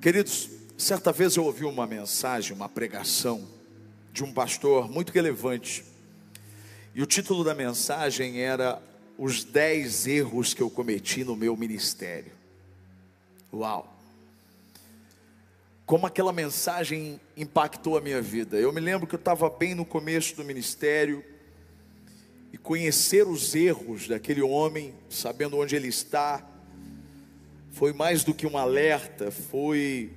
Queridos, certa vez eu ouvi uma mensagem, uma pregação de um pastor muito relevante. E o título da mensagem era Os 10 erros que eu cometi no meu ministério. Uau! Como aquela mensagem impactou a minha vida. Eu me lembro que eu estava bem no começo do ministério e conhecer os erros daquele homem, sabendo onde ele está, foi mais do que um alerta, foi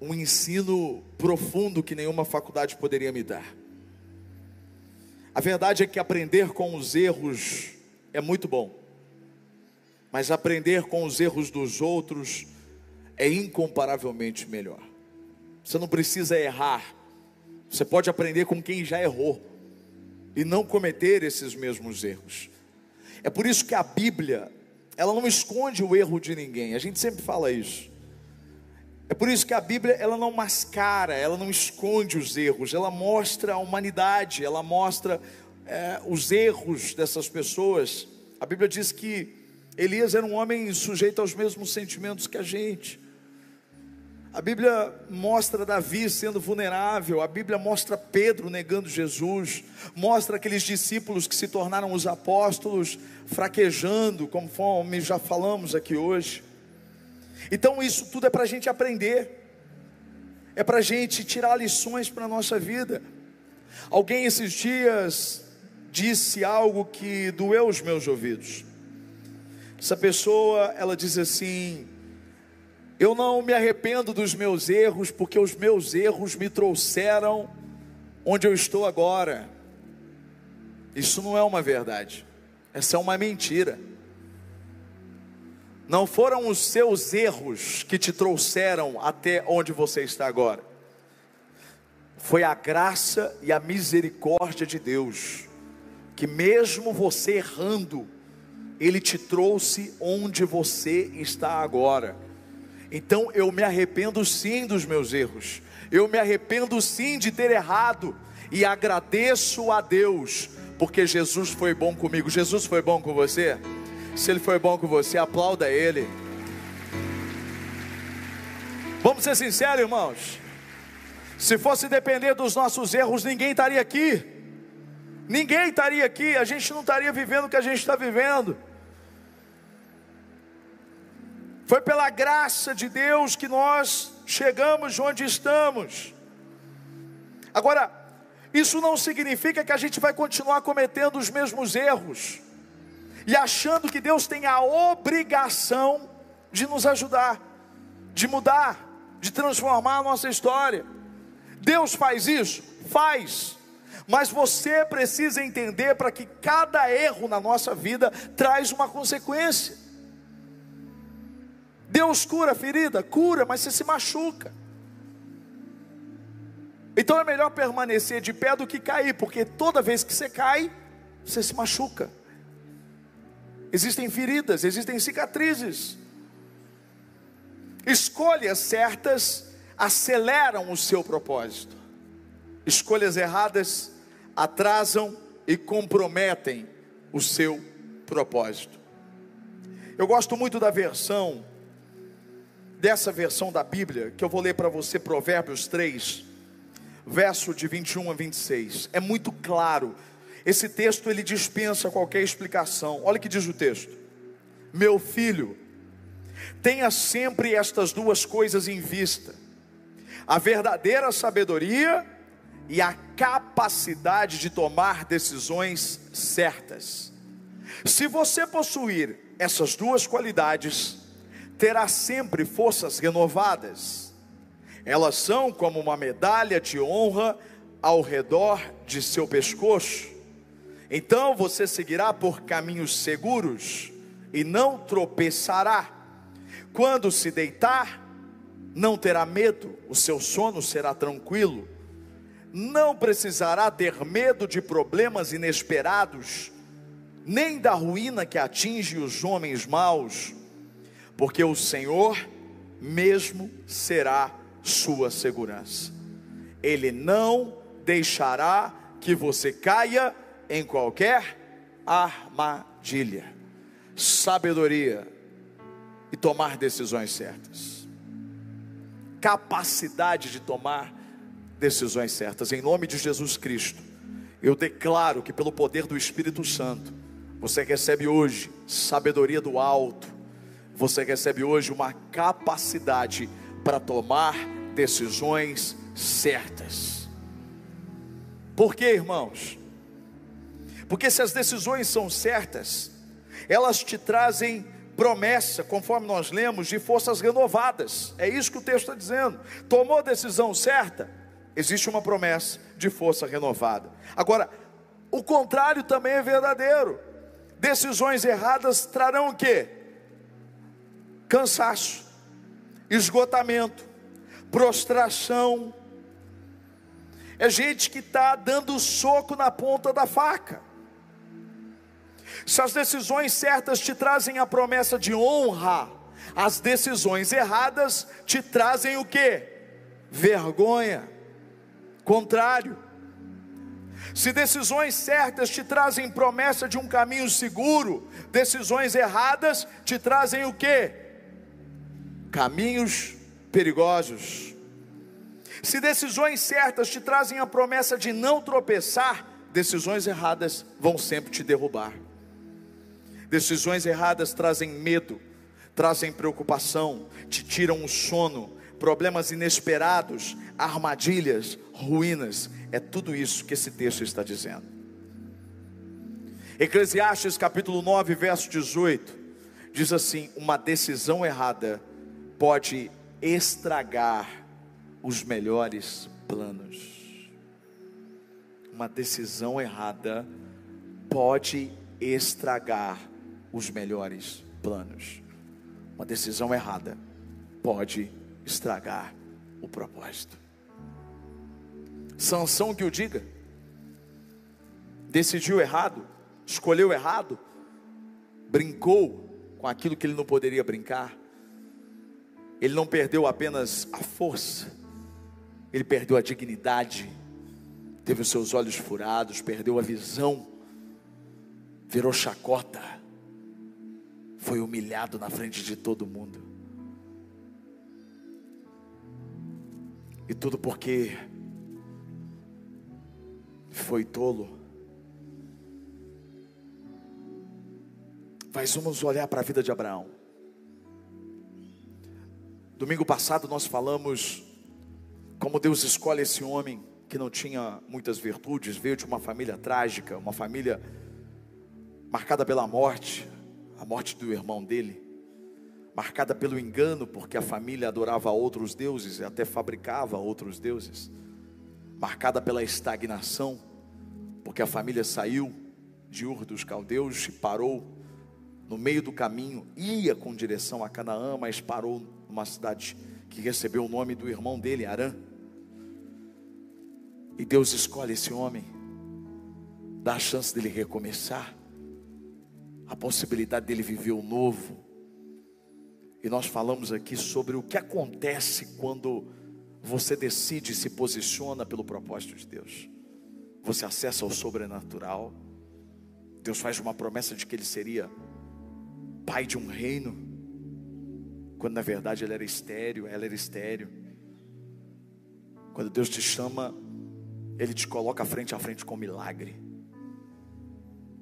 um ensino profundo que nenhuma faculdade poderia me dar. A verdade é que aprender com os erros é muito bom, mas aprender com os erros dos outros é incomparavelmente melhor. Você não precisa errar, você pode aprender com quem já errou e não cometer esses mesmos erros. É por isso que a Bíblia ela não esconde o erro de ninguém. A gente sempre fala isso. É por isso que a Bíblia ela não mascara, ela não esconde os erros, ela mostra a humanidade, ela mostra é, os erros dessas pessoas. A Bíblia diz que Elias era um homem sujeito aos mesmos sentimentos que a gente. A Bíblia mostra Davi sendo vulnerável, a Bíblia mostra Pedro negando Jesus, mostra aqueles discípulos que se tornaram os apóstolos fraquejando, conforme já falamos aqui hoje. Então, isso tudo é para a gente aprender, é para a gente tirar lições para a nossa vida. Alguém esses dias disse algo que doeu os meus ouvidos. Essa pessoa, ela diz assim: eu não me arrependo dos meus erros, porque os meus erros me trouxeram onde eu estou agora. Isso não é uma verdade, essa é uma mentira. Não foram os seus erros que te trouxeram até onde você está agora. Foi a graça e a misericórdia de Deus, que mesmo você errando, Ele te trouxe onde você está agora. Então eu me arrependo sim dos meus erros, eu me arrependo sim de ter errado, e agradeço a Deus, porque Jesus foi bom comigo. Jesus foi bom com você? Se Ele foi bom com você, aplauda Ele. Vamos ser sinceros, irmãos. Se fosse depender dos nossos erros, ninguém estaria aqui. Ninguém estaria aqui, a gente não estaria vivendo o que a gente está vivendo. Foi pela graça de Deus que nós chegamos onde estamos. Agora, isso não significa que a gente vai continuar cometendo os mesmos erros e achando que Deus tem a obrigação de nos ajudar, de mudar, de transformar a nossa história. Deus faz isso? Faz. Mas você precisa entender para que cada erro na nossa vida traz uma consequência. Deus cura a ferida? Cura, mas você se machuca. Então é melhor permanecer de pé do que cair, porque toda vez que você cai, você se machuca. Existem feridas, existem cicatrizes. Escolhas certas aceleram o seu propósito. Escolhas erradas atrasam e comprometem o seu propósito. Eu gosto muito da versão dessa versão da Bíblia, que eu vou ler para você, Provérbios 3, verso de 21 a 26. É muito claro. Esse texto ele dispensa qualquer explicação. Olha o que diz o texto: Meu filho, tenha sempre estas duas coisas em vista: a verdadeira sabedoria e a capacidade de tomar decisões certas. Se você possuir essas duas qualidades, terá sempre forças renovadas. Elas são como uma medalha de honra ao redor de seu pescoço. Então você seguirá por caminhos seguros e não tropeçará. Quando se deitar, não terá medo, o seu sono será tranquilo. Não precisará ter medo de problemas inesperados, nem da ruína que atinge os homens maus porque o Senhor mesmo será sua segurança. Ele não deixará que você caia em qualquer armadilha. Sabedoria e tomar decisões certas. Capacidade de tomar decisões certas. Em nome de Jesus Cristo, eu declaro que pelo poder do Espírito Santo, você recebe hoje sabedoria do alto, você recebe hoje uma capacidade para tomar decisões certas. Por quê, irmãos? Porque se as decisões são certas, elas te trazem promessa, conforme nós lemos, de forças renovadas. É isso que o texto está dizendo. Tomou a decisão certa, existe uma promessa de força renovada. Agora, o contrário também é verdadeiro. Decisões erradas trarão o quê? Cansaço, esgotamento, prostração. É gente que está dando soco na ponta da faca. Se as decisões certas te trazem a promessa de honra, as decisões erradas te trazem o que? Vergonha. Contrário. Se decisões certas te trazem promessa de um caminho seguro, decisões erradas te trazem o que? Caminhos perigosos. Se decisões certas te trazem a promessa de não tropeçar, decisões erradas vão sempre te derrubar. Decisões erradas trazem medo, trazem preocupação, te tiram o sono, problemas inesperados, armadilhas, ruínas. É tudo isso que esse texto está dizendo. Eclesiastes capítulo 9, verso 18, diz assim: Uma decisão errada pode estragar os melhores planos. Uma decisão errada pode estragar os melhores planos. Uma decisão errada pode estragar o propósito. Sansão que o diga, decidiu errado, escolheu errado, brincou com aquilo que ele não poderia brincar. Ele não perdeu apenas a força, ele perdeu a dignidade, teve os seus olhos furados, perdeu a visão, virou chacota foi humilhado na frente de todo mundo. E tudo porque foi tolo. Mas vamos olhar para a vida de Abraão. Domingo passado nós falamos como Deus escolhe esse homem que não tinha muitas virtudes, veio de uma família trágica, uma família marcada pela morte, a morte do irmão dele, marcada pelo engano, porque a família adorava outros deuses e até fabricava outros deuses, marcada pela estagnação, porque a família saiu de Ur dos Caldeus e parou no meio do caminho, ia com direção a Canaã, mas parou numa cidade que recebeu o nome do irmão dele, Arã. E Deus escolhe esse homem, dá a chance dele recomeçar a possibilidade dele viver o novo. E nós falamos aqui sobre o que acontece quando você decide e se posiciona pelo propósito de Deus. Você acessa o sobrenatural. Deus faz uma promessa de que ele seria pai de um reino, quando na verdade ele era estéreo, ela era estéreo. Quando Deus te chama, ele te coloca frente a frente com milagre.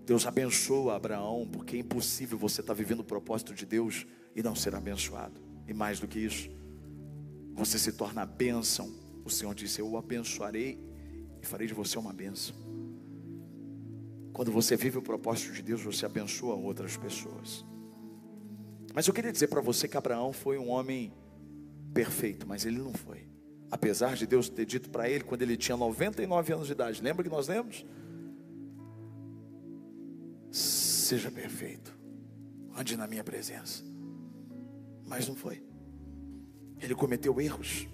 Deus abençoa Abraão, porque é impossível você estar vivendo o propósito de Deus e não ser abençoado. E mais do que isso, você se torna a bênção. O Senhor disse: Eu o abençoarei e farei de você uma bênção. Quando você vive o propósito de Deus, você abençoa outras pessoas. Mas eu queria dizer para você que Abraão foi um homem perfeito, mas ele não foi. Apesar de Deus ter dito para ele quando ele tinha 99 anos de idade, lembra que nós lemos? seja perfeito, ande na minha presença. Mas não foi. Ele cometeu erros.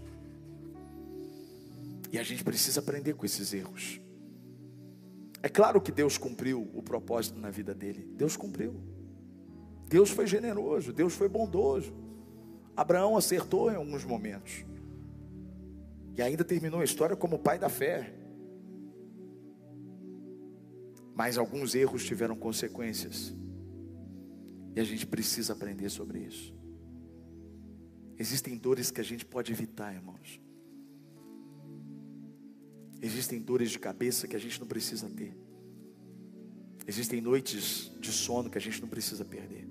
E a gente precisa aprender com esses erros. É claro que Deus cumpriu o propósito na vida dele. Deus cumpriu. Deus foi generoso, Deus foi bondoso. Abraão acertou em alguns momentos. E ainda terminou a história como pai da fé. mas alguns erros tiveram consequências. E a gente precisa aprender sobre isso. Existem dores que a gente pode evitar, irmãos. Existem dores de cabeça que a gente não precisa ter. Existem noites de sono que a gente não precisa perder.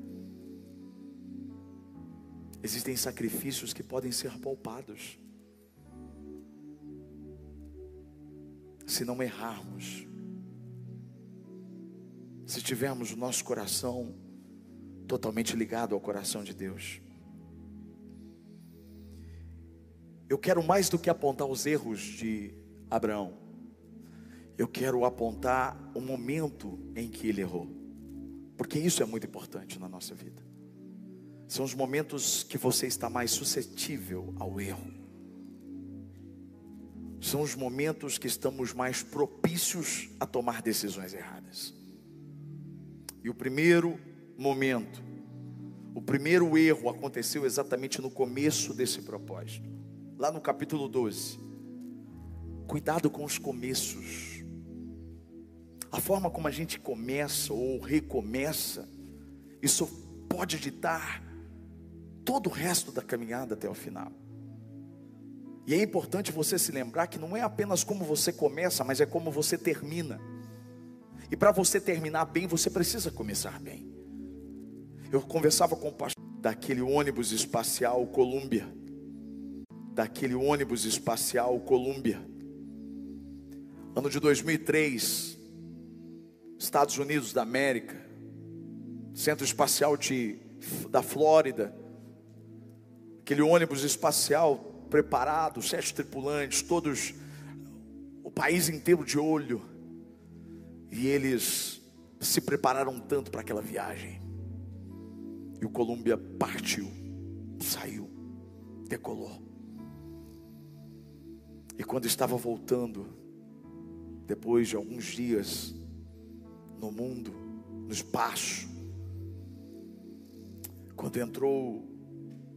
Existem sacrifícios que podem ser poupados. Se não errarmos, se tivermos o nosso coração totalmente ligado ao coração de Deus. Eu quero mais do que apontar os erros de Abraão. Eu quero apontar o momento em que ele errou. Porque isso é muito importante na nossa vida. São os momentos que você está mais suscetível ao erro. São os momentos que estamos mais propícios a tomar decisões erradas. E o primeiro momento, o primeiro erro aconteceu exatamente no começo desse propósito, lá no capítulo 12. Cuidado com os começos. A forma como a gente começa ou recomeça, isso pode ditar todo o resto da caminhada até o final. E é importante você se lembrar que não é apenas como você começa, mas é como você termina. E para você terminar bem, você precisa começar bem. Eu conversava com o pastor daquele ônibus espacial Columbia, daquele ônibus espacial Columbia. Ano de 2003, Estados Unidos da América, Centro Espacial de, da Flórida, aquele ônibus espacial preparado, sete tripulantes, todos, o país inteiro de olho, e eles se prepararam tanto para aquela viagem. E o Columbia partiu, saiu, decolou. E quando estava voltando, depois de alguns dias no mundo, no espaço, quando entrou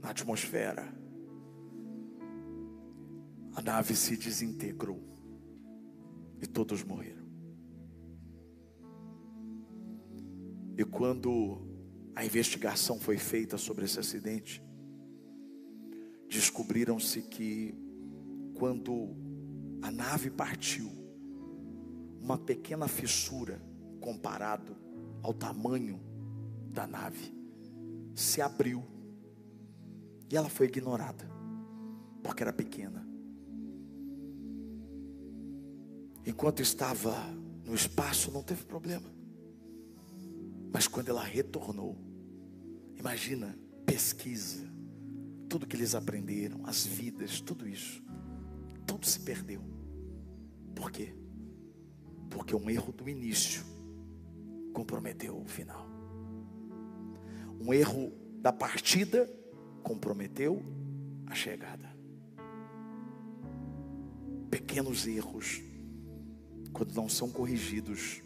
na atmosfera, a nave se desintegrou e todos morreram. E quando a investigação foi feita sobre esse acidente, descobriram-se que quando a nave partiu, uma pequena fissura comparado ao tamanho da nave se abriu e ela foi ignorada, porque era pequena. Enquanto estava no espaço, não teve problema. Mas quando ela retornou, imagina, pesquisa, tudo que eles aprenderam, as vidas, tudo isso, tudo se perdeu. Por quê? Porque um erro do início comprometeu o final. Um erro da partida comprometeu a chegada. Pequenos erros, quando não são corrigidos,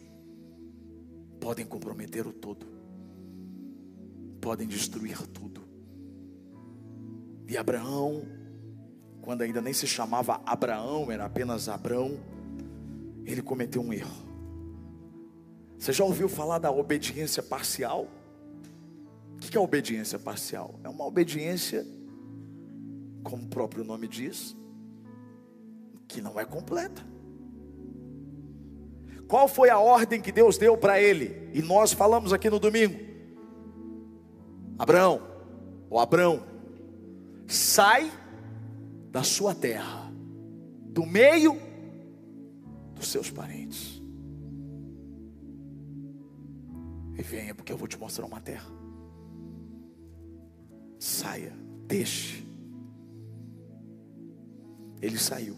podem comprometer o todo, podem destruir tudo. E Abraão, quando ainda nem se chamava Abraão, era apenas Abrão, ele cometeu um erro. Você já ouviu falar da obediência parcial? O que é obediência parcial? É uma obediência, como o próprio nome diz, que não é completa. Qual foi a ordem que Deus deu para ele? E nós falamos aqui no domingo. Abraão, ou Abrão, sai da sua terra, do meio dos seus parentes. E venha, porque eu vou te mostrar uma terra. Saia, deixe. Ele saiu.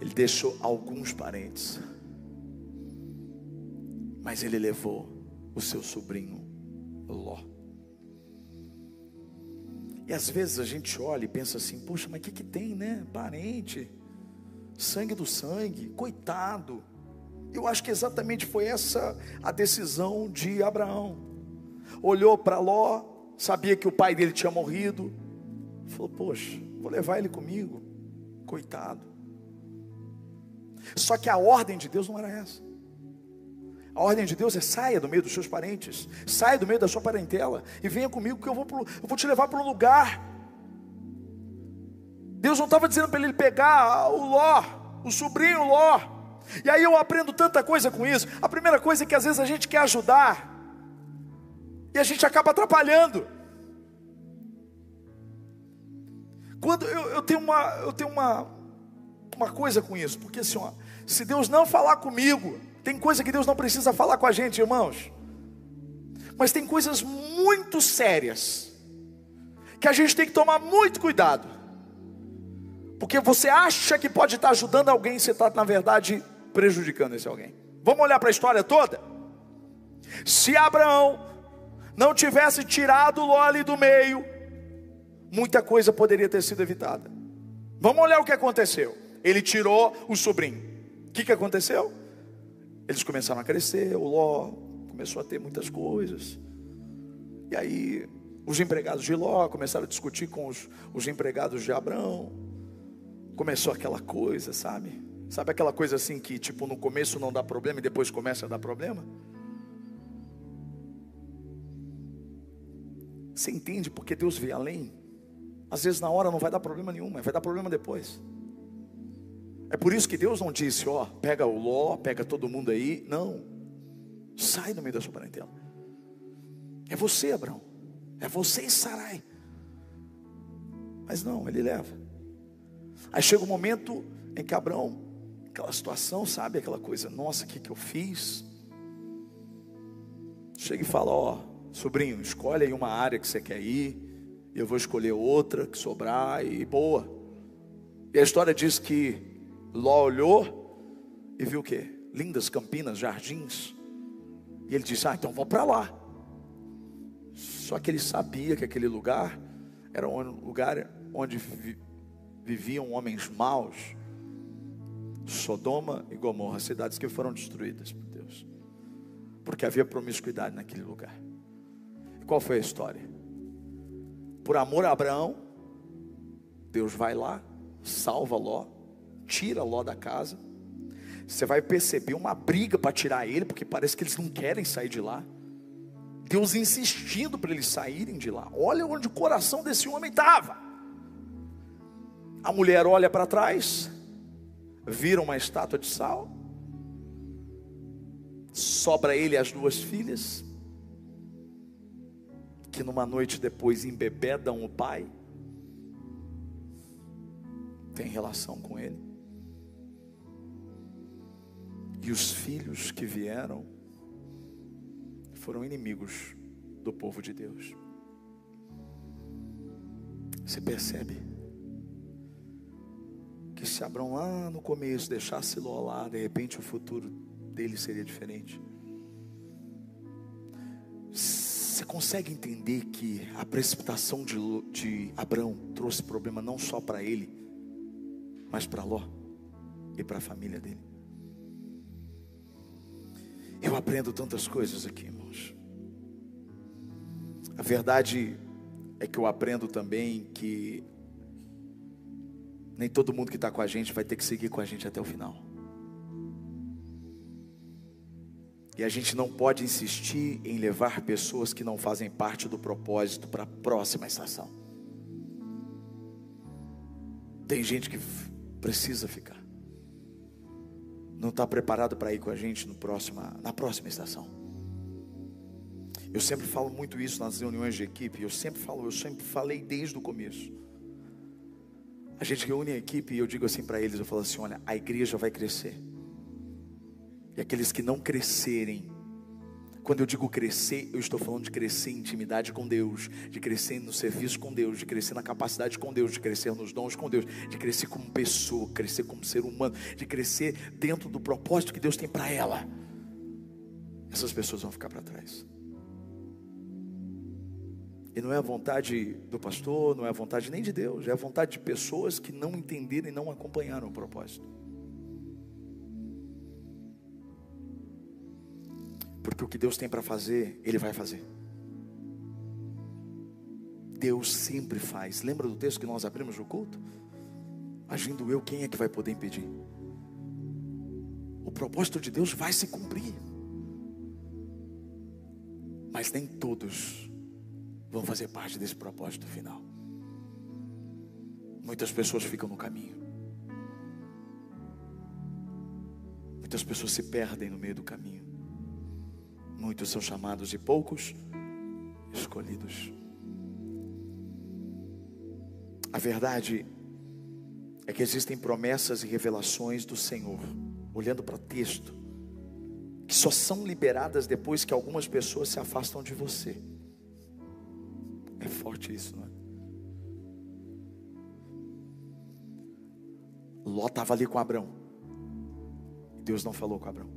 Ele deixou alguns parentes. Mas ele levou o seu sobrinho Ló. E às vezes a gente olha e pensa assim: puxa, mas o que, que tem, né? Parente, sangue do sangue, coitado. Eu acho que exatamente foi essa a decisão de Abraão. Olhou para Ló, sabia que o pai dele tinha morrido, falou: Poxa, vou levar ele comigo, coitado. Só que a ordem de Deus não era essa. A ordem de Deus é saia do meio dos seus parentes, saia do meio da sua parentela e venha comigo que eu vou, pro, eu vou te levar para um lugar. Deus não estava dizendo para ele pegar o Ló, o sobrinho Ló. E aí eu aprendo tanta coisa com isso. A primeira coisa é que às vezes a gente quer ajudar e a gente acaba atrapalhando. Quando eu, eu tenho uma, eu tenho uma, uma coisa com isso, porque assim, ó, se Deus não falar comigo, tem coisa que Deus não precisa falar com a gente, irmãos. Mas tem coisas muito sérias que a gente tem que tomar muito cuidado. Porque você acha que pode estar ajudando alguém, você está, na verdade, prejudicando esse alguém. Vamos olhar para a história toda? Se Abraão não tivesse tirado Ló ali do meio, muita coisa poderia ter sido evitada. Vamos olhar o que aconteceu. Ele tirou o sobrinho. O que, que aconteceu? Eles começaram a crescer, o Ló começou a ter muitas coisas. E aí, os empregados de Ló começaram a discutir com os, os empregados de Abraão. Começou aquela coisa, sabe? Sabe aquela coisa assim que, tipo, no começo não dá problema e depois começa a dar problema? Você entende porque Deus vê além? Às vezes na hora não vai dar problema nenhum, mas vai dar problema depois. É por isso que Deus não disse, ó, pega o Ló, pega todo mundo aí. Não. Sai do meio da sua parentela. É você, Abraão. É você e Sarai. Mas não, ele leva. Aí chega o um momento em que Abraão, aquela situação, sabe, aquela coisa, nossa, o que, que eu fiz? Chega e fala, ó, sobrinho, escolhe aí uma área que você quer ir, eu vou escolher outra que sobrar e boa. E a história diz que Ló olhou e viu o que? Lindas campinas, jardins. E ele disse: Ah, então vou para lá. Só que ele sabia que aquele lugar era um lugar onde viviam homens maus. Sodoma e Gomorra, cidades que foram destruídas por Deus, porque havia promiscuidade naquele lugar. E qual foi a história? Por amor a Abraão, Deus vai lá, salva Ló, tira Ló da casa. Você vai perceber uma briga para tirar ele, porque parece que eles não querem sair de lá. Deus insistindo para eles saírem de lá. Olha onde o coração desse homem estava. A mulher olha para trás, vira uma estátua de sal, sobra ele as duas filhas, que numa noite depois embebedam o pai, tem relação com ele. E os filhos que vieram foram inimigos do povo de Deus. Você percebe que se Abraão lá no começo deixasse Ló lá, de repente o futuro dele seria diferente. Você consegue entender que a precipitação de, de Abraão trouxe problema não só para ele, mas para Ló e para a família dele? Eu aprendo tantas coisas aqui, irmãos. A verdade é que eu aprendo também que nem todo mundo que está com a gente vai ter que seguir com a gente até o final. E a gente não pode insistir em levar pessoas que não fazem parte do propósito para a próxima estação. Tem gente que precisa ficar não está preparado para ir com a gente no próxima, na próxima estação. Eu sempre falo muito isso nas reuniões de equipe. Eu sempre falo, eu sempre falei desde o começo. A gente reúne a equipe e eu digo assim para eles, eu falo assim, olha, a igreja vai crescer. E aqueles que não crescerem quando eu digo crescer, eu estou falando de crescer em intimidade com Deus, de crescer no serviço com Deus, de crescer na capacidade com Deus, de crescer nos dons com Deus, de crescer como pessoa, crescer como ser humano, de crescer dentro do propósito que Deus tem para ela. Essas pessoas vão ficar para trás. E não é a vontade do pastor, não é a vontade nem de Deus, é a vontade de pessoas que não entenderam e não acompanharam o propósito. Porque o que Deus tem para fazer, Ele vai fazer. Deus sempre faz. Lembra do texto que nós abrimos no culto? Agindo eu, quem é que vai poder impedir? O propósito de Deus vai se cumprir. mas nem todos vão fazer parte desse propósito final. Muitas pessoas ficam no caminho. Muitas pessoas se perdem no meio do caminho. Muitos são chamados e poucos escolhidos. A verdade é que existem promessas e revelações do Senhor, olhando para o texto, que só são liberadas depois que algumas pessoas se afastam de você. Forte isso, não é? Ló estava ali com Abraão. Deus não falou com Abraão.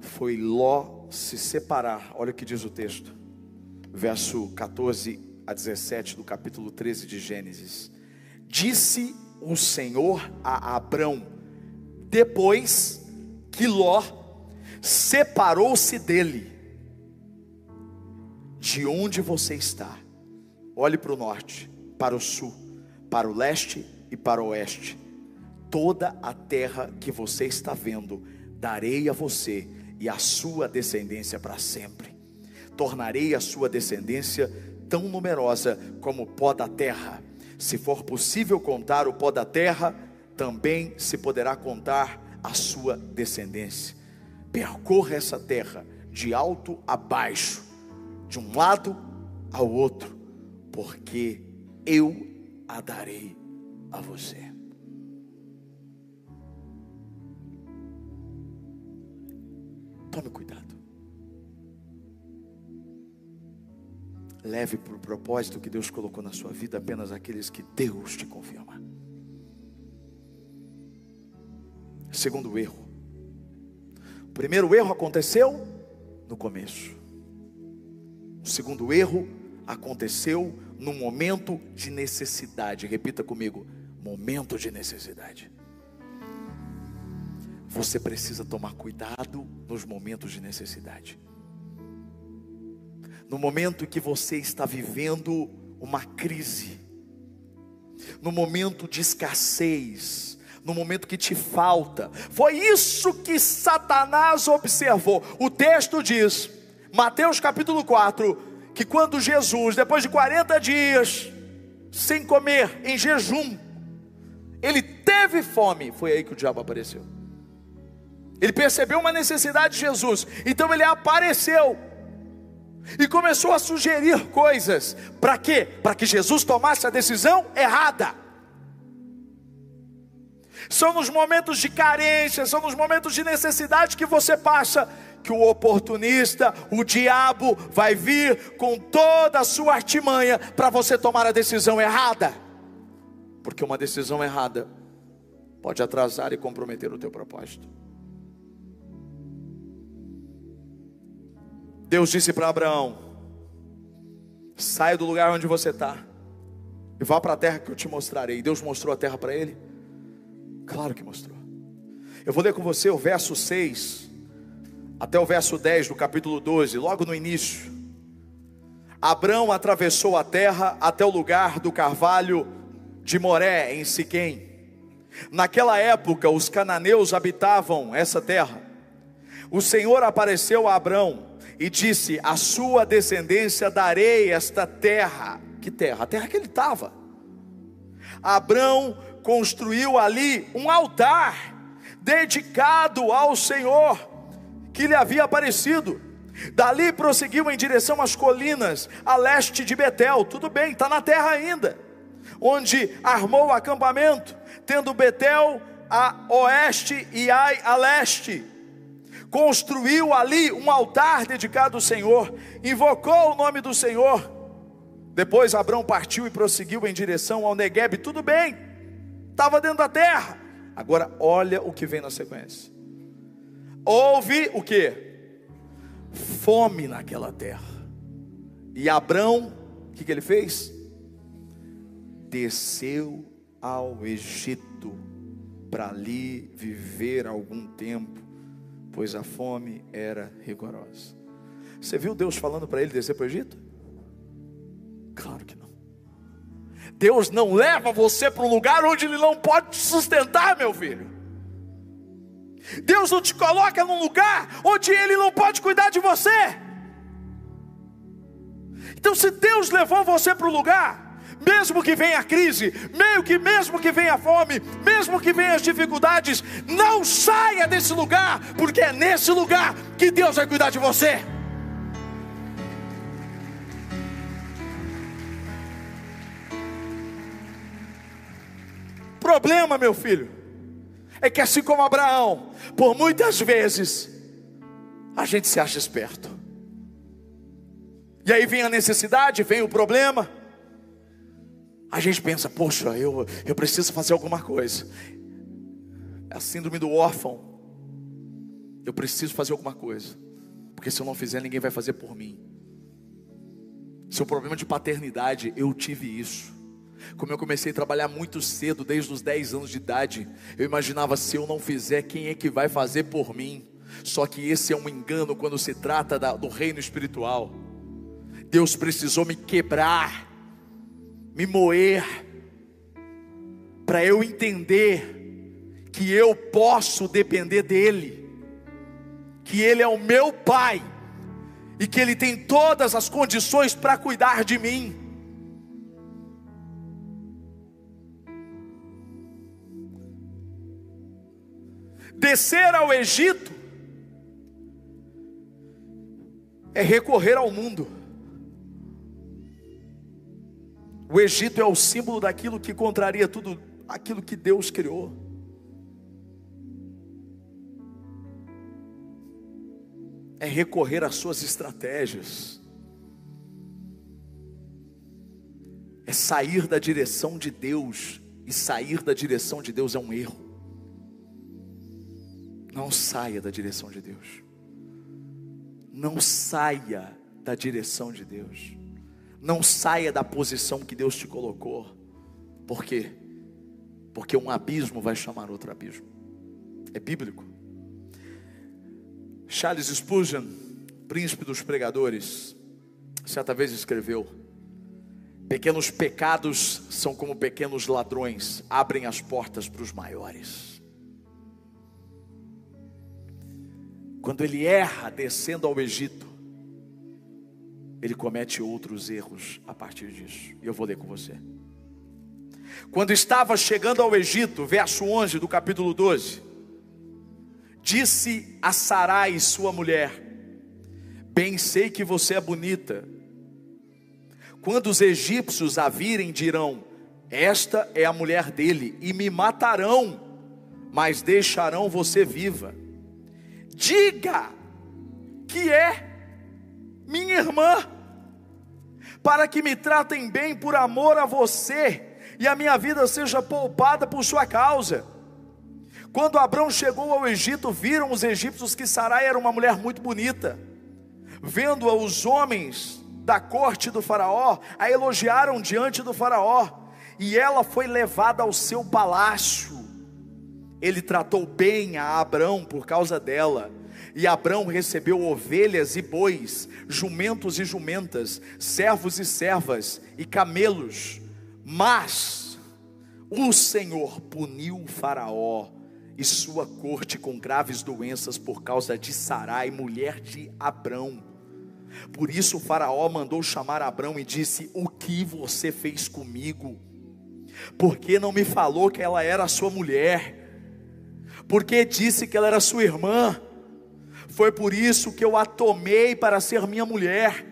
Foi Ló se separar. Olha o que diz o texto. Verso 14 a 17 do capítulo 13 de Gênesis. Disse o Senhor a Abraão, depois que Ló separou-se dele de onde você está. Olhe para o norte, para o sul, para o leste e para o oeste. Toda a terra que você está vendo, darei a você e a sua descendência para sempre. Tornarei a sua descendência tão numerosa como o pó da terra. Se for possível contar o pó da terra, também se poderá contar a sua descendência. Percorra essa terra de alto a baixo de um lado ao outro, porque eu a darei a você. Tome cuidado. Leve para o propósito que Deus colocou na sua vida apenas aqueles que Deus te confirma. Segundo erro. O primeiro erro aconteceu no começo. O segundo erro aconteceu num momento de necessidade. Repita comigo: momento de necessidade. Você precisa tomar cuidado nos momentos de necessidade. No momento que você está vivendo uma crise, no momento de escassez, no momento que te falta, foi isso que Satanás observou. O texto diz: Mateus capítulo 4, que quando Jesus, depois de 40 dias, sem comer, em jejum, ele teve fome, foi aí que o diabo apareceu. Ele percebeu uma necessidade de Jesus, então ele apareceu e começou a sugerir coisas, para quê? Para que Jesus tomasse a decisão errada. São nos momentos de carência, são nos momentos de necessidade que você passa que o oportunista, o diabo, vai vir com toda a sua artimanha para você tomar a decisão errada, porque uma decisão errada pode atrasar e comprometer o teu propósito. Deus disse para Abraão: saia do lugar onde você está e vá para a terra que eu te mostrarei. Deus mostrou a terra para ele? Claro que mostrou. Eu vou ler com você o verso 6 até o verso 10 do capítulo 12, logo no início. Abrão atravessou a terra até o lugar do carvalho de Moré, em Siquém. Naquela época, os cananeus habitavam essa terra. O Senhor apareceu a Abrão e disse: A sua descendência darei esta terra. Que terra? A terra que ele estava. Abrão construiu ali um altar dedicado ao Senhor que lhe havia aparecido. Dali prosseguiu em direção às colinas, a leste de Betel. Tudo bem, está na terra ainda. Onde armou o acampamento, tendo Betel a oeste e Ai a leste. Construiu ali um altar dedicado ao Senhor, invocou o nome do Senhor. Depois Abraão partiu e prosseguiu em direção ao Negueb. Tudo bem, estava dentro da terra. Agora olha o que vem na sequência houve o que? Fome naquela terra. E Abrão, o que, que ele fez? Desceu ao Egito para ali viver algum tempo, pois a fome era rigorosa. Você viu Deus falando para ele descer para o Egito? Claro que. Deus não leva você para um lugar onde Ele não pode te sustentar, meu filho. Deus não te coloca num lugar onde Ele não pode cuidar de você. Então, se Deus levou você para o lugar, mesmo que venha a crise, meio que mesmo que venha a fome, mesmo que venha as dificuldades, não saia desse lugar, porque é nesse lugar que Deus vai cuidar de você. Problema, meu filho, é que assim como Abraão, por muitas vezes, a gente se acha esperto. E aí vem a necessidade, vem o problema. A gente pensa, poxa, eu, eu preciso fazer alguma coisa. É a síndrome do órfão. Eu preciso fazer alguma coisa. Porque se eu não fizer, ninguém vai fazer por mim. Seu problema de paternidade, eu tive isso. Como eu comecei a trabalhar muito cedo, desde os 10 anos de idade, eu imaginava se eu não fizer, quem é que vai fazer por mim? Só que esse é um engano quando se trata da, do reino espiritual. Deus precisou me quebrar, me moer, para eu entender que eu posso depender dEle, que Ele é o meu Pai, e que Ele tem todas as condições para cuidar de mim. Descer ao Egito é recorrer ao mundo. O Egito é o símbolo daquilo que contraria tudo aquilo que Deus criou. É recorrer às suas estratégias. É sair da direção de Deus. E sair da direção de Deus é um erro. Não saia da direção de Deus. Não saia da direção de Deus. Não saia da posição que Deus te colocou. Por quê? Porque um abismo vai chamar outro abismo. É bíblico. Charles Spurgeon, príncipe dos pregadores, certa vez escreveu: Pequenos pecados são como pequenos ladrões, abrem as portas para os maiores. Quando ele erra descendo ao Egito, ele comete outros erros a partir disso. E eu vou ler com você. Quando estava chegando ao Egito, verso 11 do capítulo 12, disse a Sarai, sua mulher: Bem sei que você é bonita. Quando os egípcios a virem, dirão: Esta é a mulher dele, e me matarão, mas deixarão você viva. Diga que é minha irmã, para que me tratem bem por amor a você, e a minha vida seja poupada por sua causa. Quando Abraão chegou ao Egito, viram os egípcios que Sarai era uma mulher muito bonita. Vendo-a, os homens da corte do Faraó a elogiaram diante do Faraó, e ela foi levada ao seu palácio. Ele tratou bem a Abraão por causa dela e Abrão recebeu ovelhas e bois, jumentos e jumentas, servos e servas e camelos. Mas o Senhor puniu Faraó e sua corte com graves doenças por causa de Sarai, mulher de Abrão. Por isso Faraó mandou chamar Abrão e disse: O que você fez comigo? Por que não me falou que ela era sua mulher? Por que disse que ela era sua irmã? Foi por isso que eu a tomei para ser minha mulher.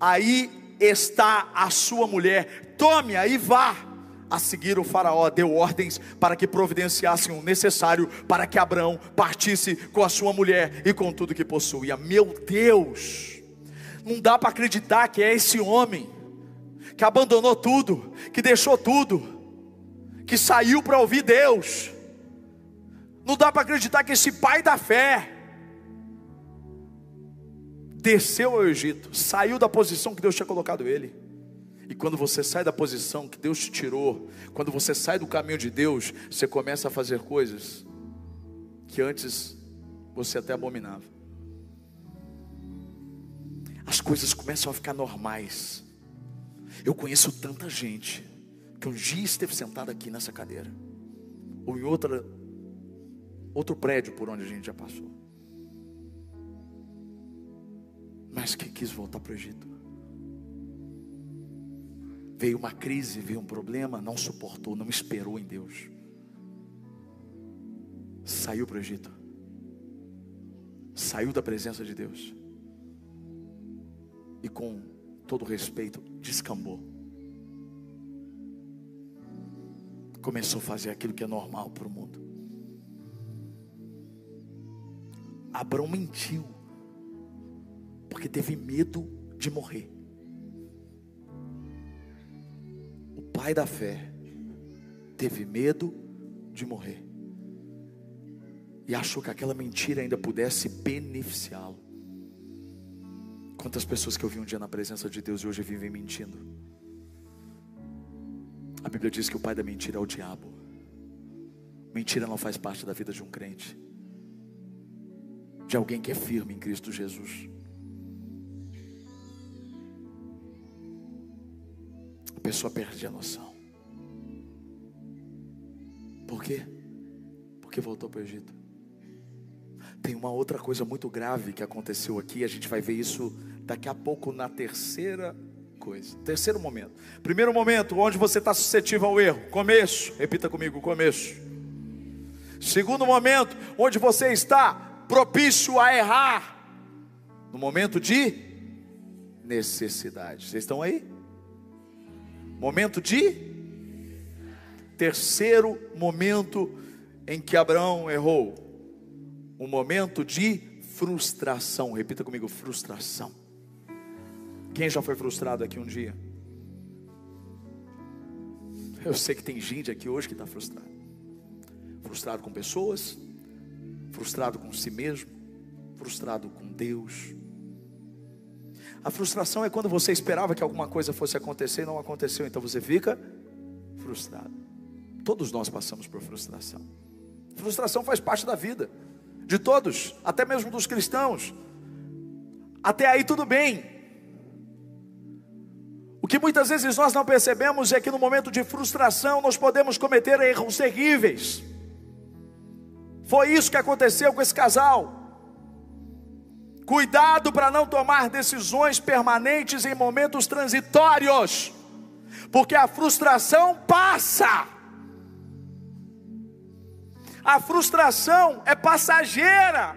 Aí está a sua mulher. Tome-a e vá. A seguir, o Faraó deu ordens para que providenciassem o necessário para que Abraão partisse com a sua mulher e com tudo que possuía. Meu Deus, não dá para acreditar que é esse homem que abandonou tudo, que deixou tudo, que saiu para ouvir Deus. Não dá para acreditar que esse pai da fé, desceu ao Egito, saiu da posição que Deus tinha colocado ele. E quando você sai da posição que Deus te tirou, quando você sai do caminho de Deus, você começa a fazer coisas que antes você até abominava. As coisas começam a ficar normais. Eu conheço tanta gente que um dia esteve sentado aqui nessa cadeira, ou em outra outro prédio por onde a gente já passou. Mas que quis voltar para o Egito. Veio uma crise, veio um problema, não suportou, não esperou em Deus. Saiu para o Egito. Saiu da presença de Deus. E com todo respeito, descambou. Começou a fazer aquilo que é normal para o mundo. Abraão mentiu, porque teve medo de morrer. O pai da fé teve medo de morrer e achou que aquela mentira ainda pudesse beneficiá-lo. Quantas pessoas que eu vi um dia na presença de Deus e hoje vivem mentindo? A Bíblia diz que o pai da mentira é o diabo. Mentira não faz parte da vida de um crente, de alguém que é firme em Cristo Jesus. A pessoa perde a noção. Por quê? Porque voltou para o Egito. Tem uma outra coisa muito grave que aconteceu aqui, a gente vai ver isso daqui a pouco na terceira coisa. Terceiro momento. Primeiro momento, onde você está suscetível ao erro. Começo. Repita comigo, começo. Segundo momento, onde você está propício a errar. No momento de necessidade. Vocês estão aí? Momento de terceiro momento em que Abraão errou um momento de frustração. Repita comigo: frustração. Quem já foi frustrado aqui um dia? Eu sei que tem gente aqui hoje que está frustrado. Frustrado com pessoas, frustrado com si mesmo, frustrado com Deus. A frustração é quando você esperava que alguma coisa fosse acontecer e não aconteceu, então você fica frustrado. Todos nós passamos por frustração. Frustração faz parte da vida de todos, até mesmo dos cristãos. Até aí tudo bem. O que muitas vezes nós não percebemos é que no momento de frustração nós podemos cometer erros terríveis. Foi isso que aconteceu com esse casal. Cuidado para não tomar decisões permanentes em momentos transitórios, porque a frustração passa. A frustração é passageira.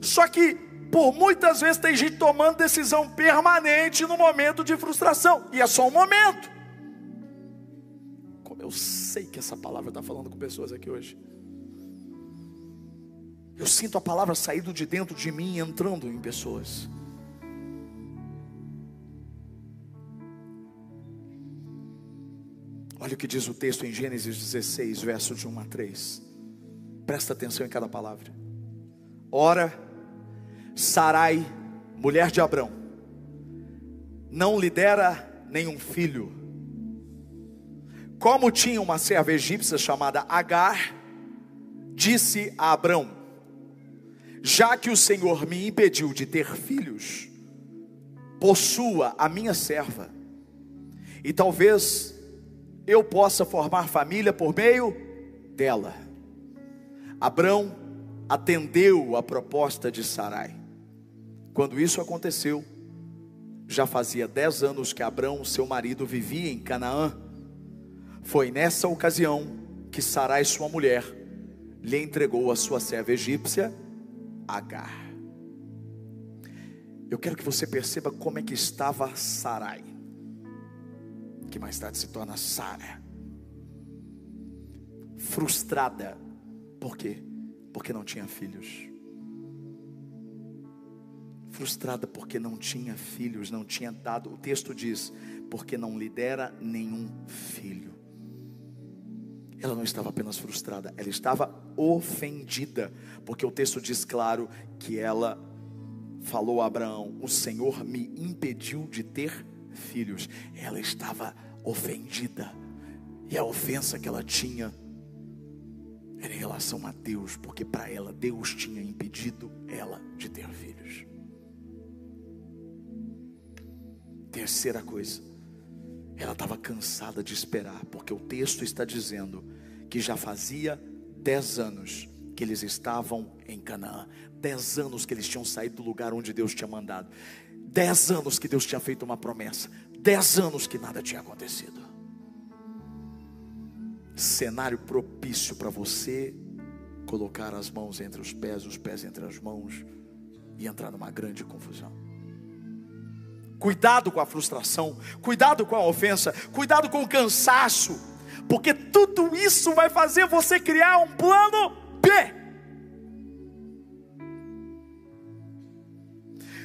Só que por muitas vezes tem gente tomando decisão permanente no momento de frustração, e é só um momento. Como eu sei que essa palavra está falando com pessoas aqui hoje. Eu sinto a palavra saindo de dentro de mim e entrando em pessoas. Olha o que diz o texto em Gênesis 16, verso de 1 a 3. Presta atenção em cada palavra. Ora, Sarai, mulher de Abrão, não lhe dera nenhum filho. Como tinha uma serva egípcia chamada Agar, disse a Abrão: Já que o Senhor me impediu de ter filhos, possua a minha serva, e talvez eu possa formar família por meio dela. Abrão atendeu a proposta de Sarai. Quando isso aconteceu, já fazia dez anos que Abrão, seu marido, vivia em Canaã. Foi nessa ocasião que Sarai, sua mulher, lhe entregou a sua serva egípcia, Agar. Eu quero que você perceba como é que estava Sarai, que mais tarde se torna Sara, frustrada por quê? Porque não tinha filhos. Frustrada porque não tinha filhos, não tinha dado. O texto diz: porque não lhe dera nenhum filho. Ela não estava apenas frustrada, ela estava ofendida, porque o texto diz claro que ela falou a Abraão: O Senhor me impediu de ter filhos. Ela estava ofendida, e a ofensa que ela tinha era em relação a Deus, porque para ela Deus tinha impedido ela de ter filhos. Terceira coisa, ela estava cansada de esperar, porque o texto está dizendo que já fazia dez anos que eles estavam em Canaã. Dez anos que eles tinham saído do lugar onde Deus tinha mandado. Dez anos que Deus tinha feito uma promessa. Dez anos que nada tinha acontecido. Cenário propício para você colocar as mãos entre os pés, os pés entre as mãos e entrar numa grande confusão. Cuidado com a frustração, cuidado com a ofensa, cuidado com o cansaço, porque tudo isso vai fazer você criar um plano B.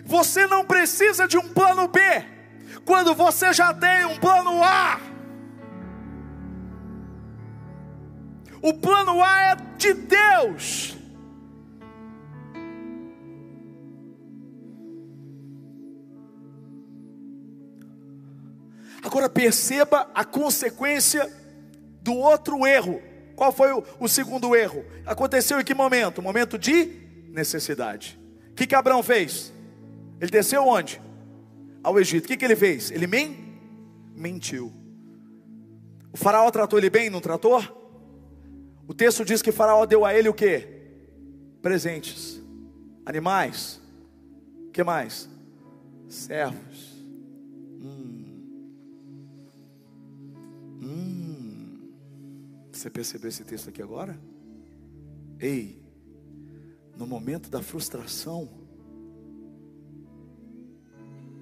Você não precisa de um plano B, quando você já tem um plano A. O plano A é de Deus. Agora perceba a consequência do outro erro. Qual foi o, o, segundo erro? Aconteceu em que momento? Momento de necessidade. O que, que Abraão fez? Ele desceu onde? Ao Egito. O que, que ele fez? Ele men mentiu. O faraó tratou ele bem, não tratou? O texto diz que faraó deu a ele o que? Presentes, animais, que mais? Servos. Hum. Hum. Você percebeu esse texto aqui agora? Ei, no momento da frustração,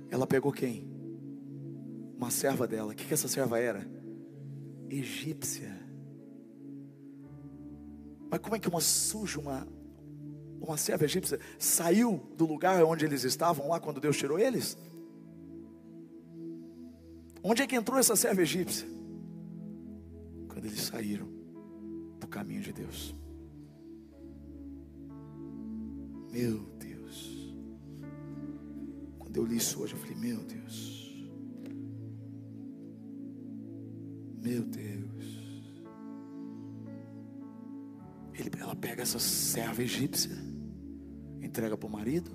ela pegou quem? Uma serva dela. O que, que essa serva era? Egípcia. Mas como é que uma suja, uma, uma serva egípcia, saiu do lugar onde eles estavam lá quando Deus tirou eles? Onde é que entrou essa serva egípcia? Eles saíram do caminho de Deus. Meu Deus. Quando eu li isso hoje, eu falei: Meu Deus. Meu Deus. Ele, ela pega essa serva egípcia, entrega para o marido,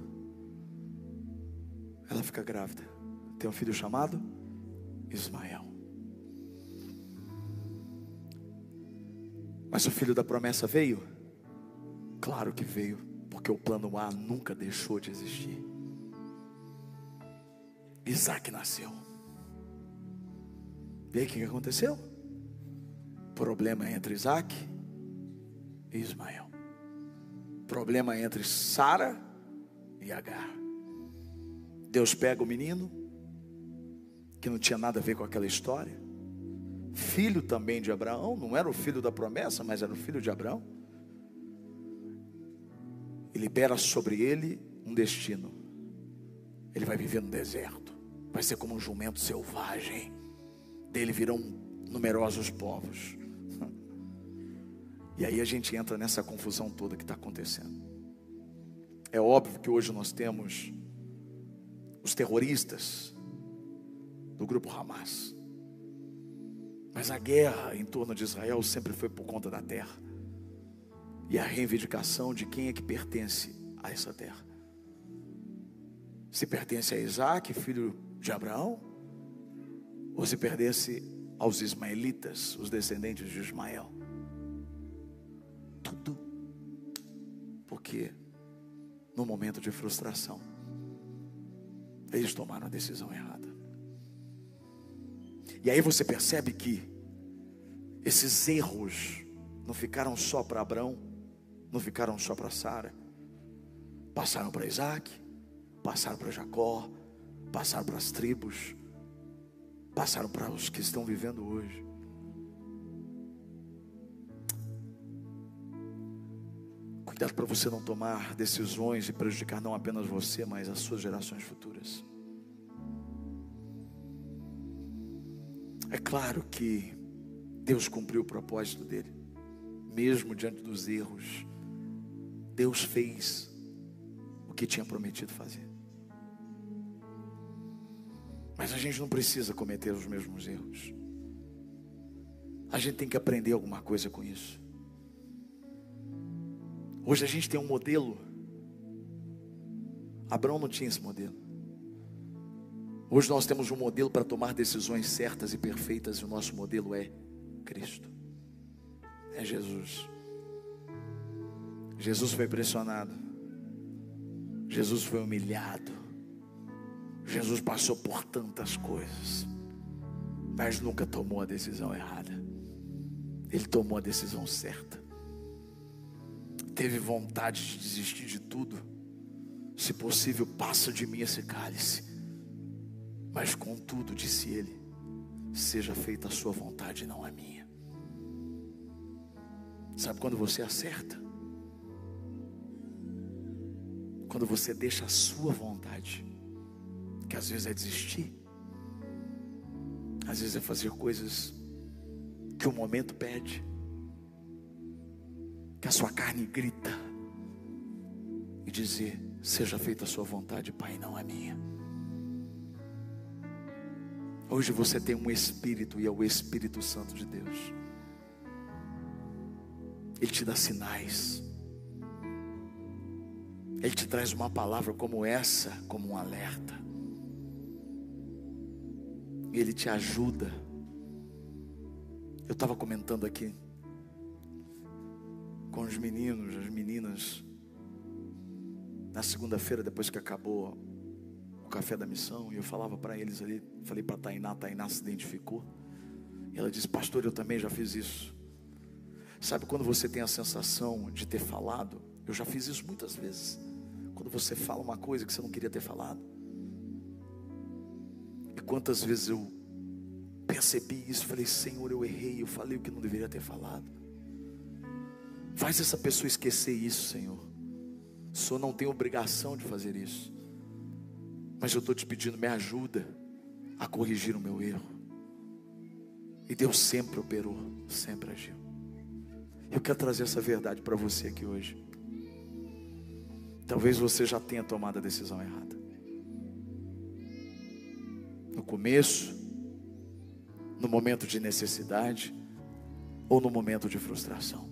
ela fica grávida. Tem um filho chamado Ismael. Mas o filho da promessa veio? Claro que veio, porque o plano A nunca deixou de existir. Isaac nasceu. E aí o que aconteceu? Problema entre Isaac e Ismael. Problema entre Sara e Agar. Deus pega o menino, que não tinha nada a ver com aquela história, filho também de Abraão, não era o filho da promessa, mas era o filho de Abraão, e libera sobre ele um destino. Ele vai viver no deserto, vai ser como um jumento selvagem, dele virão numerosos povos. E aí a gente entra nessa confusão toda que está acontecendo. É óbvio que hoje nós temos os terroristas do grupo Hamas. Mas a guerra em torno de Israel sempre foi por conta da terra. E a reivindicação de quem é que pertence a essa terra. Se pertence a Isaac, filho de Abraão, ou se pertence aos ismaelitas, os descendentes de Ismael tudo. Porque no momento de frustração, eles tomaram a decisão errada. E aí você percebe que esses erros não ficaram só para Abraão, não ficaram só para Sara, passaram para Isaac, passaram para Jacó, passaram para as tribos, passaram para os que estão vivendo hoje. Cuidado para você não tomar decisões e prejudicar não apenas você, mas as suas gerações futuras. É claro que Deus cumpriu o propósito dele, mesmo diante dos erros. Deus fez o que tinha prometido fazer. Mas a gente não precisa cometer os mesmos erros. A gente tem que aprender alguma coisa com isso. Hoje a gente tem um modelo. Abraão não tinha esse modelo. Hoje nós temos um modelo para tomar decisões certas e perfeitas, e o nosso modelo é Cristo, é Jesus. Jesus foi pressionado. Jesus foi humilhado. Jesus passou por tantas coisas, mas nunca tomou a decisão errada. Ele tomou a decisão certa. Teve vontade de desistir de tudo. Se possível, passa de mim esse cálice. Mas contudo, disse ele, seja feita a sua vontade, não a minha. Sabe quando você acerta? Quando você deixa a sua vontade, que às vezes é desistir, às vezes é fazer coisas que o momento pede, que a sua carne grita, e dizer: Seja feita a sua vontade, Pai, não a minha. Hoje você tem um Espírito e é o Espírito Santo de Deus. Ele te dá sinais. Ele te traz uma palavra como essa, como um alerta. Ele te ajuda. Eu estava comentando aqui com os meninos, as meninas, na segunda-feira, depois que acabou café da missão, e eu falava para eles ali, falei para Tainá, Tainá se identificou. E ela disse: Pastor, eu também já fiz isso. Sabe quando você tem a sensação de ter falado? Eu já fiz isso muitas vezes. Quando você fala uma coisa que você não queria ter falado. E quantas vezes eu percebi isso, falei, Senhor, eu errei, eu falei o que não deveria ter falado. Faz essa pessoa esquecer isso, Senhor. Senhor não tem obrigação de fazer isso. Mas eu estou te pedindo, me ajuda a corrigir o meu erro. E Deus sempre operou, sempre agiu. Eu quero trazer essa verdade para você aqui hoje. Talvez você já tenha tomado a decisão errada. No começo, no momento de necessidade ou no momento de frustração.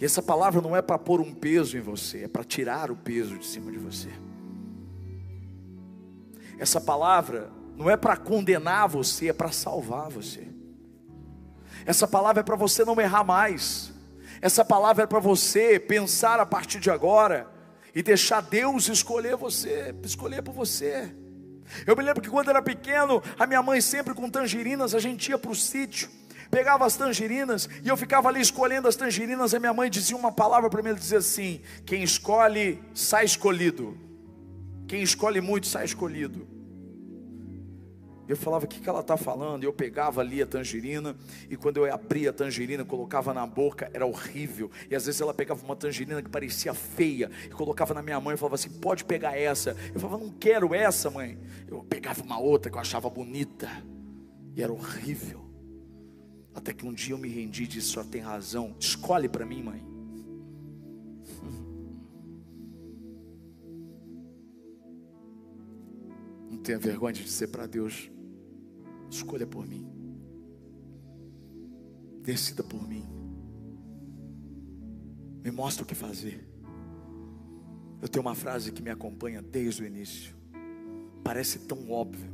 E essa palavra não é para pôr um peso em você, é para tirar o peso de cima de você. Essa palavra não é para condenar você, é para salvar você. Essa palavra é para você não errar mais. Essa palavra é para você pensar a partir de agora e deixar Deus escolher você, escolher por você. Eu me lembro que quando era pequeno, a minha mãe sempre com tangerinas, a gente ia para o sítio, pegava as tangerinas e eu ficava ali escolhendo as tangerinas. A minha mãe dizia uma palavra para mim, ela dizia assim: quem escolhe sai escolhido, quem escolhe muito sai escolhido. Eu falava, o que, que ela está falando? Eu pegava ali a tangerina, e quando eu abria a tangerina, colocava na boca, era horrível. E às vezes ela pegava uma tangerina que parecia feia, e colocava na minha mão e falava assim: pode pegar essa. Eu falava, não quero essa, mãe. Eu pegava uma outra que eu achava bonita, e era horrível. Até que um dia eu me rendi e disse: só tem razão, escolhe para mim, mãe. Não tenha vergonha de dizer para Deus: Escolha por mim. Decida por mim. Me mostre o que fazer. Eu tenho uma frase que me acompanha desde o início. Parece tão óbvio.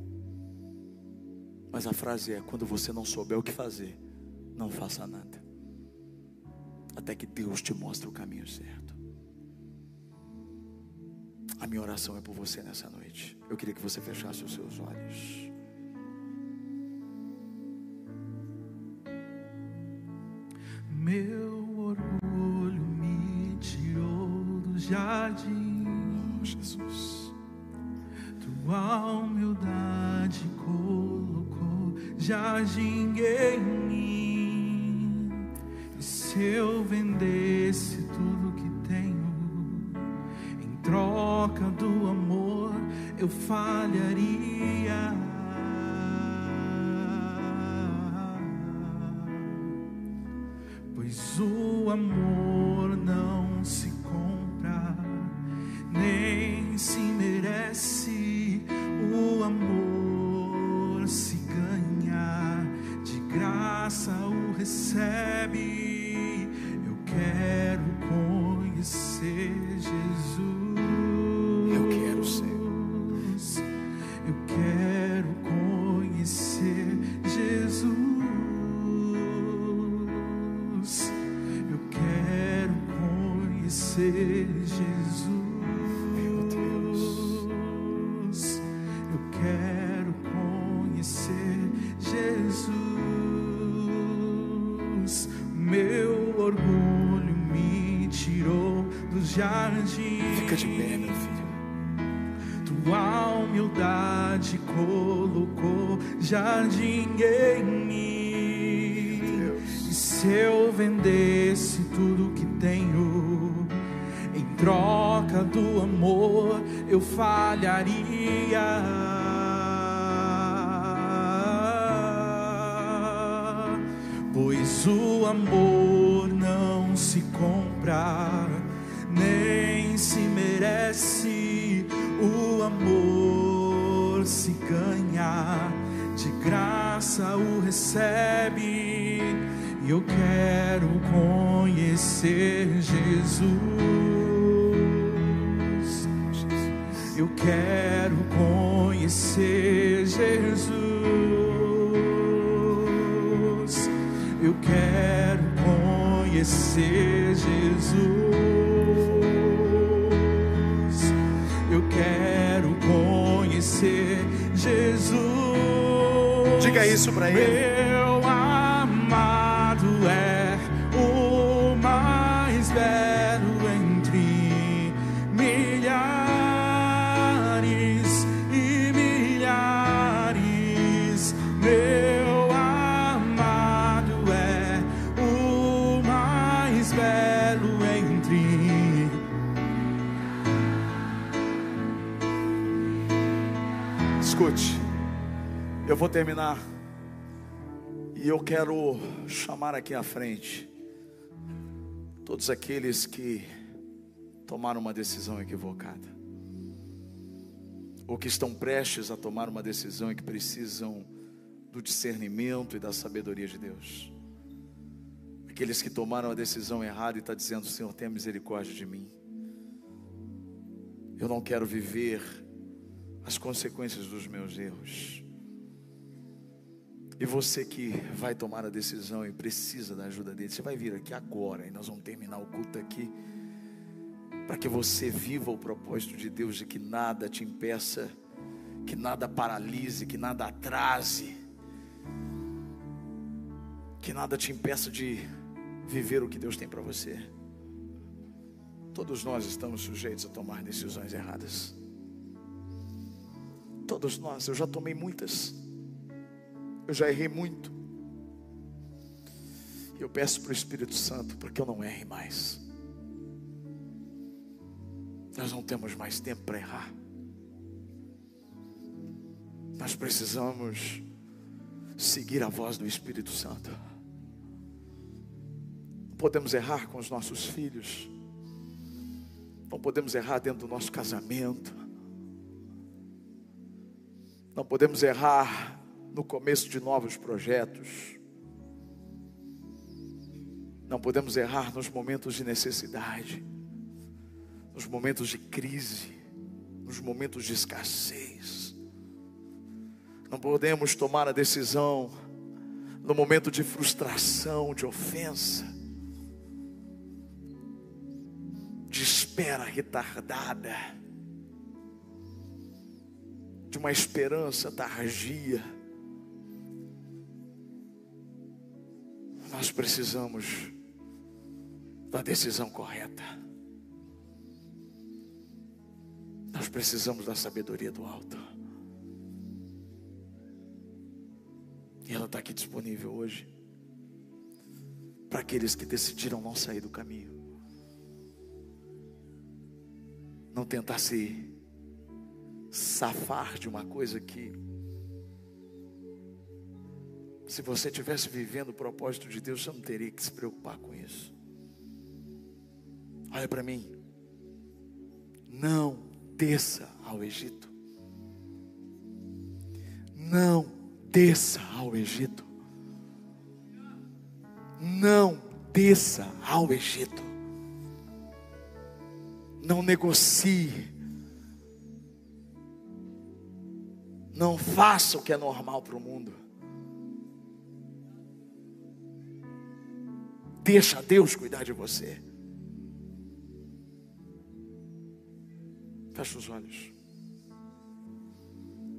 Mas a frase é: quando você não souber o que fazer, não faça nada. Até que Deus te mostre o caminho certo. A minha oração é por você nessa noite. Eu queria que você fechasse os seus olhos. Meu Pois o amor não se compra, nem se merece. O amor se ganha, de graça o recebe. E eu quero conhecer Jesus. Eu quero conhecer Jesus. Quero conhecer Jesus. Eu quero conhecer Jesus. Diga isso pra ele. Eu vou terminar e eu quero chamar aqui à frente todos aqueles que tomaram uma decisão equivocada, ou que estão prestes a tomar uma decisão e que precisam do discernimento e da sabedoria de Deus. Aqueles que tomaram a decisão errada e está dizendo: Senhor, tenha misericórdia de mim. Eu não quero viver as consequências dos meus erros. E você que vai tomar a decisão e precisa da ajuda dele, você vai vir aqui agora e nós vamos terminar o culto aqui. Para que você viva o propósito de Deus de que nada te impeça, que nada paralise, que nada atrase, que nada te impeça de viver o que Deus tem para você. Todos nós estamos sujeitos a tomar decisões erradas. Todos nós, eu já tomei muitas. Eu já errei muito. E eu peço para o Espírito Santo para que eu não erre mais. Nós não temos mais tempo para errar. Nós precisamos seguir a voz do Espírito Santo. Não podemos errar com os nossos filhos. Não podemos errar dentro do nosso casamento. Não podemos errar no começo de novos projetos. Não podemos errar nos momentos de necessidade, nos momentos de crise, nos momentos de escassez. Não podemos tomar a decisão no momento de frustração, de ofensa, de espera retardada de uma esperança tardia. Nós precisamos da decisão correta. Nós precisamos da sabedoria do alto. E ela está aqui disponível hoje. Para aqueles que decidiram não sair do caminho. Não tentar se safar de uma coisa que, se você estivesse vivendo o propósito de Deus, você não teria que se preocupar com isso. Olha para mim, não desça ao Egito, não desça ao Egito, não desça ao Egito, não negocie. Não faça o que é normal para o mundo. Deixa Deus cuidar de você. Feche os olhos.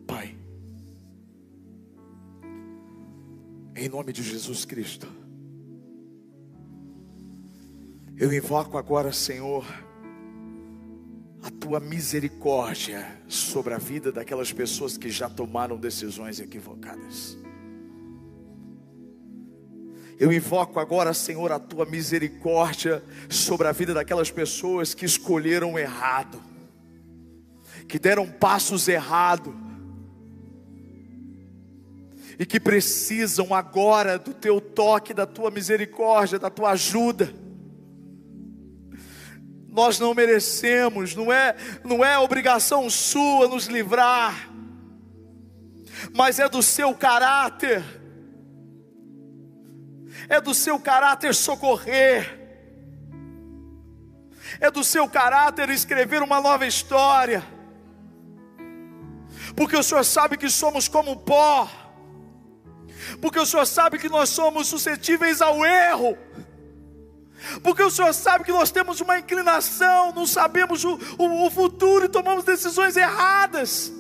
Pai, em nome de Jesus Cristo, eu invoco agora, Senhor, a tua misericórdia sobre a vida daquelas pessoas que já tomaram decisões equivocadas. Eu invoco agora, Senhor, a tua misericórdia sobre a vida daquelas pessoas que escolheram errado, que deram passos errados e que precisam agora do teu toque, da tua misericórdia, da tua ajuda. Nós não merecemos, não é, não é obrigação sua nos livrar, mas é do seu caráter é do seu caráter socorrer, é do seu caráter escrever uma nova história, porque o Senhor sabe que somos como pó, porque o Senhor sabe que nós somos suscetíveis ao erro, porque o Senhor sabe que nós temos uma inclinação, não sabemos o, o, o futuro e tomamos decisões erradas.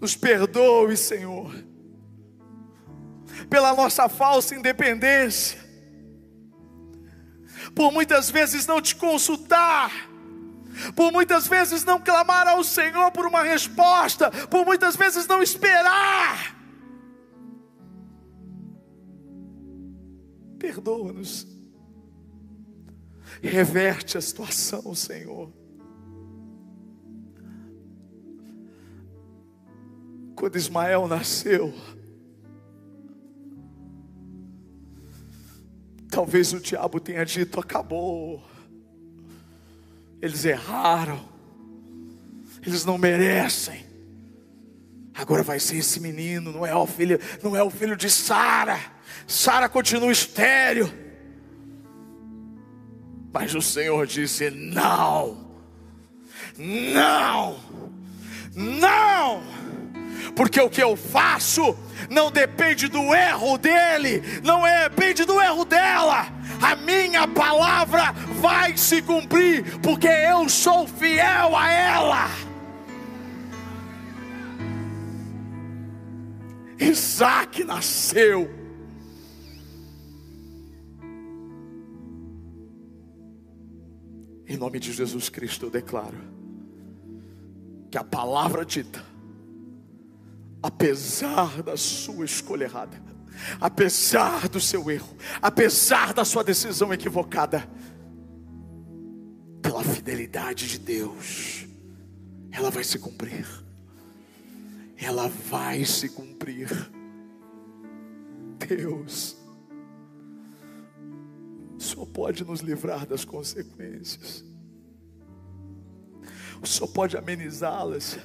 Nos perdoe, Senhor pela nossa falsa independência, por muitas vezes não te consultar, por muitas vezes não clamar ao Senhor por uma resposta, por muitas vezes não esperar. Perdoa-nos, reverte a situação, Senhor. Quando Ismael nasceu, Talvez o diabo tenha dito: acabou. Eles erraram. Eles não merecem. Agora vai ser esse menino, não é o filho, não é o filho de Sara. Sara continua estéreo. Mas o Senhor disse: não, não, não, porque o que eu faço não depende do erro dele, não é, depende do erro dela. A minha palavra vai se cumprir, porque eu sou fiel a ela. Isaac nasceu. Em nome de Jesus Cristo eu declaro que a palavra dita apesar da sua escolha errada, apesar do seu erro, apesar da sua decisão equivocada, pela fidelidade de Deus, ela vai se cumprir. Ela vai se cumprir. Deus, Senhor pode nos livrar das consequências, Senhor pode amenizá-las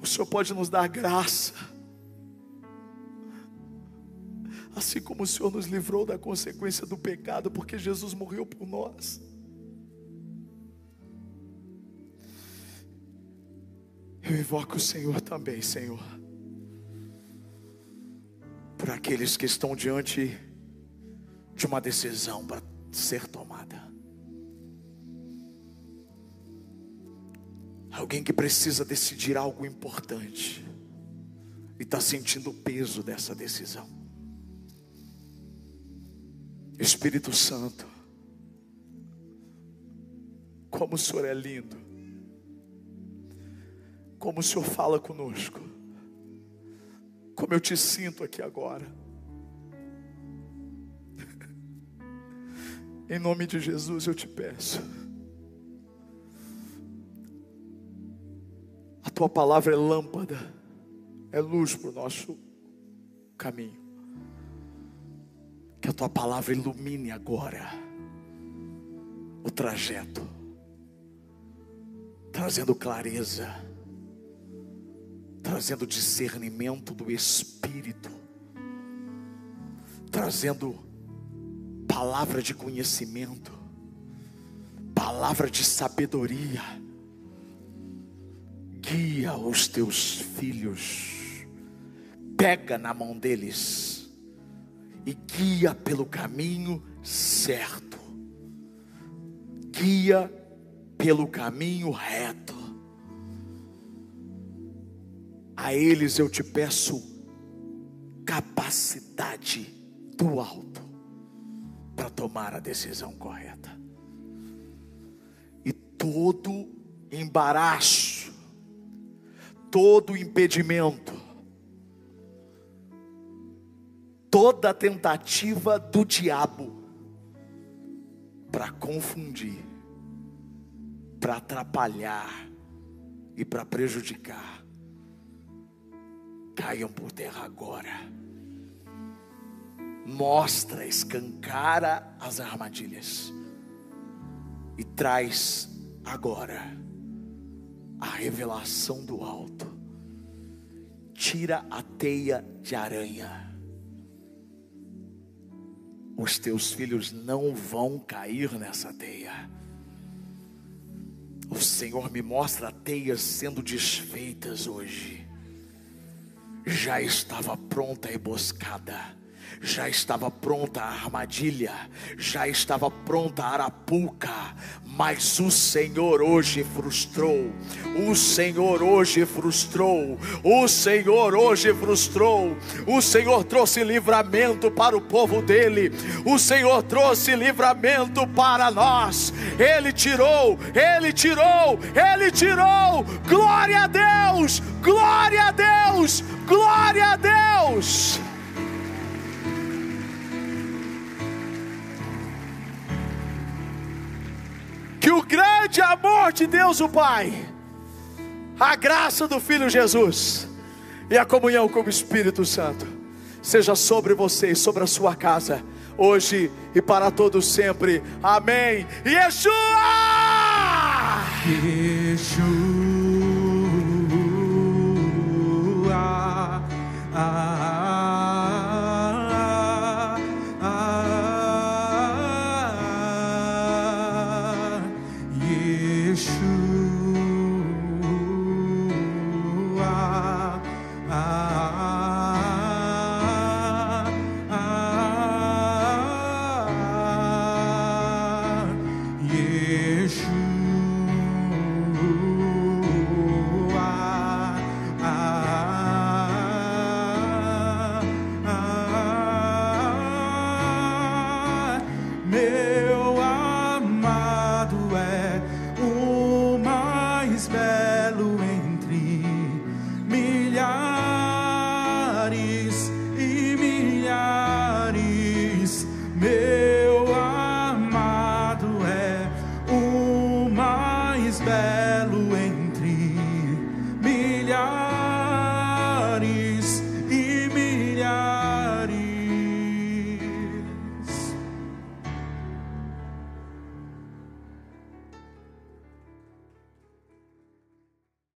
o Senhor pode nos dar graça. Assim como o Senhor nos livrou da consequência do pecado, porque Jesus morreu por nós. Eu invoco o Senhor também, Senhor, por aqueles que estão diante de uma decisão para ser tomada. Alguém que precisa decidir algo importante e está sentindo o peso dessa decisão. Espírito Santo, como o Senhor é lindo, como o Senhor fala conosco, como eu te sinto aqui agora. Em nome de Jesus eu te peço. Tua palavra é lâmpada, é luz para o nosso caminho. Que a tua palavra ilumine agora o trajeto, trazendo clareza, trazendo discernimento do Espírito, trazendo palavra de conhecimento, palavra de sabedoria guia os teus filhos, pega na mão deles e guia pelo caminho certo. guia pelo caminho reto. A eles eu te peço capacidade do alto para tomar a decisão correta. E todo embaraço, todo impedimento, toda tentativa do diabo para confundir, para atrapalhar e para prejudicar, caiam por terra agora. Mostra, escancara as armadilhas e traz agora a revelação do alto. Tira a teia de aranha. Os teus filhos não vão cair nessa teia. O Senhor me mostra teias sendo desfeitas hoje. Já estava pronta a emboscada já estava pronta a armadilha, já estava pronta a arapuca, mas o Senhor hoje frustrou, o Senhor hoje frustrou, o Senhor hoje frustrou, o Senhor trouxe livramento para o povo dele, o Senhor trouxe livramento para nós, Ele tirou, Ele tirou, Ele tirou, glória a Deus, glória a Deus, glória a Deus. O grande amor de Deus o Pai, a graça do Filho Jesus e a comunhão com o Espírito Santo seja sobre você e sobre a sua casa, hoje e para todos sempre. Amém. Yeshua! Yeshua.